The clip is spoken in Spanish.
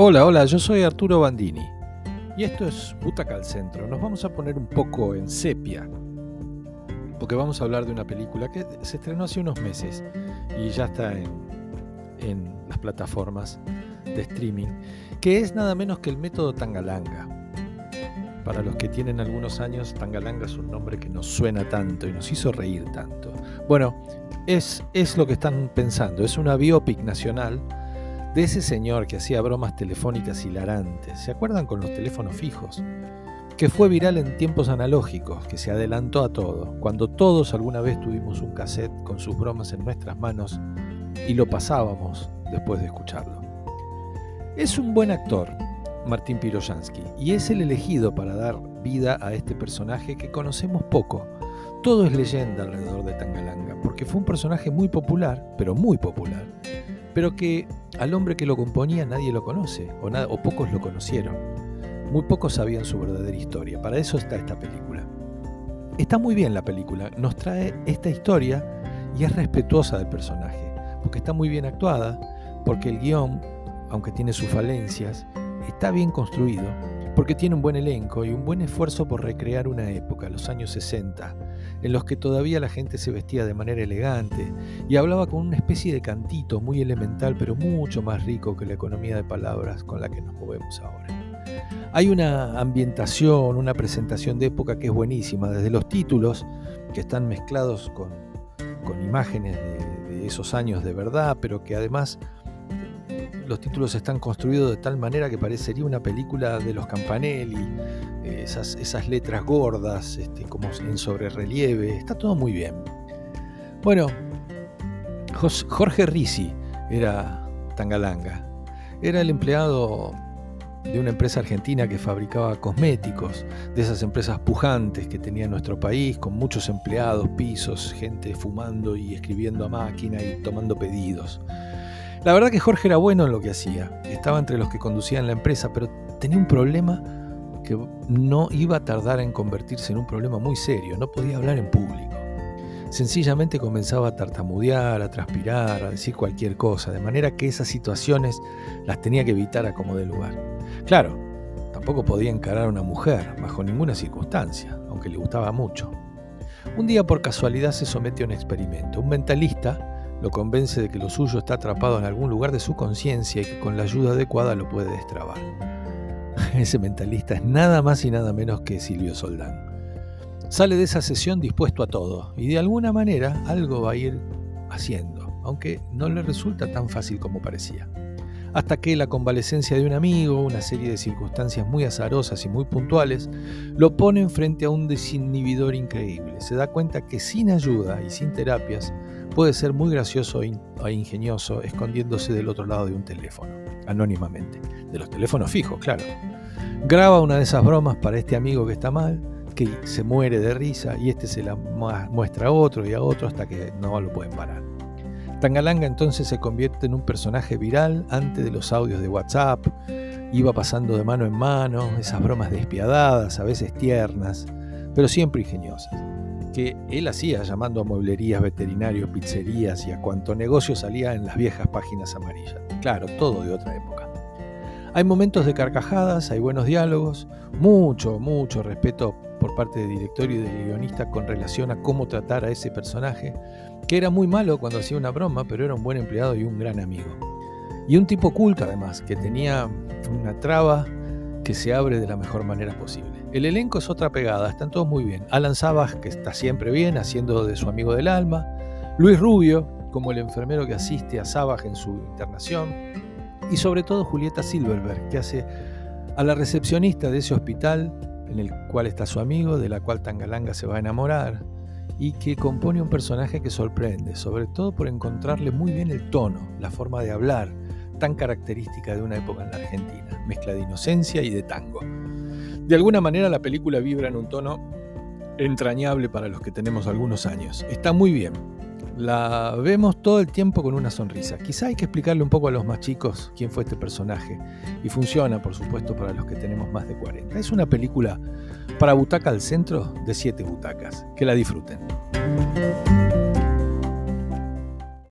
Hola, hola, yo soy Arturo Bandini y esto es Butaca al Centro. Nos vamos a poner un poco en sepia porque vamos a hablar de una película que se estrenó hace unos meses y ya está en, en las plataformas de streaming, que es nada menos que el método Tangalanga. Para los que tienen algunos años, Tangalanga es un nombre que nos suena tanto y nos hizo reír tanto. Bueno, es, es lo que están pensando, es una biopic nacional de ese señor que hacía bromas telefónicas hilarantes. ¿Se acuerdan con los teléfonos fijos? Que fue viral en tiempos analógicos, que se adelantó a todo, cuando todos alguna vez tuvimos un cassette con sus bromas en nuestras manos y lo pasábamos después de escucharlo. Es un buen actor, Martín Piroyansky, y es el elegido para dar vida a este personaje que conocemos poco. Todo es leyenda alrededor de Tangalanga, porque fue un personaje muy popular, pero muy popular, pero que al hombre que lo componía nadie lo conoce, o, pocos lo conocieron. Muy pocos sabían su verdadera historia. Para eso está esta película. Está muy bien la película, nos trae esta historia y es respetuosa del personaje, porque está muy bien actuada, porque el guion, aunque tiene sus falencias, está bien construido porque tiene un buen elenco y un buen esfuerzo por recrear una época, los años 60, en los que todavía la gente se vestía de manera elegante y hablaba con una especie de cantito muy elemental pero mucho más rico que la economía de palabras con la que nos movemos ahora. Hay una ambientación, una presentación de época que es buenísima, desde los títulos que están mezclados con, con imágenes de, de esos años de verdad, pero que además los títulos están construidos de tal manera que parecería una película de los Campanelli, eh, esas, letras gordas, este, como en sobre relieve, está todo muy bien. Bueno, Jorge Risi era Tangalanga, era el empleado de una empresa argentina que fabricaba cosméticos, de esas empresas pujantes que tenía nuestro país, con muchos empleados, pisos, gente fumando y escribiendo a máquina y tomando pedidos. La verdad que Jorge era bueno en lo que hacía, estaba entre los que conducían la empresa, pero tenía un problema que no iba a tardar en convertirse en un problema muy serio, no podía hablar en público. Sencillamente comenzaba a tartamudear, a transpirar, a decir cualquier cosa, de manera que esas situaciones las tenía que evitar a como de lugar. Claro, tampoco podía encarar a una mujer, bajo ninguna circunstancia, aunque le gustaba mucho. Un día por casualidad se somete a un experimento. Un mentalista lo convence de que lo suyo está atrapado en algún lugar de su conciencia y que con la ayuda adecuada lo puede destrabar. Ese mentalista es nada más y nada menos que Silvio Soldán. Sale de esa sesión dispuesto a todo y de alguna manera algo va a ir haciendo, aunque no le resulta tan fácil como parecía. Hasta que la convalecencia de un amigo, una serie de circunstancias muy azarosas y muy puntuales, lo ponen frente a un desinhibidor increíble. Se da cuenta que sin ayuda y sin terapias puede ser muy gracioso e ingenioso escondiéndose del otro lado de un teléfono, anónimamente. De los teléfonos fijos, claro. Graba una de esas bromas para este amigo que está mal, que se muere de risa y este se la muestra a otro y a otro hasta que no lo pueden parar. Tangalanga entonces se convierte en un personaje viral antes de los audios de WhatsApp, iba pasando de mano en mano, esas bromas despiadadas, a veces tiernas, pero siempre ingeniosas que él hacía llamando a mueblerías, veterinarios, pizzerías y a cuanto negocio salía en las viejas páginas amarillas. Claro, todo de otra época. Hay momentos de carcajadas, hay buenos diálogos, mucho, mucho respeto por parte del directorio y del guionista con relación a cómo tratar a ese personaje, que era muy malo cuando hacía una broma, pero era un buen empleado y un gran amigo. Y un tipo culto además, que tenía una traba que se abre de la mejor manera posible. El elenco es otra pegada, están todos muy bien. Alan Sabas, que está siempre bien, haciendo de su amigo del alma. Luis Rubio, como el enfermero que asiste a Sabaj en su internación. Y sobre todo Julieta Silverberg, que hace a la recepcionista de ese hospital en el cual está su amigo, de la cual Tangalanga se va a enamorar, y que compone un personaje que sorprende, sobre todo por encontrarle muy bien el tono, la forma de hablar, tan característica de una época en la Argentina, mezcla de inocencia y de tango. De alguna manera la película vibra en un tono entrañable para los que tenemos algunos años. Está muy bien. La vemos todo el tiempo con una sonrisa. Quizá hay que explicarle un poco a los más chicos quién fue este personaje. Y funciona, por supuesto, para los que tenemos más de 40. Es una película para butaca al centro de siete butacas. Que la disfruten.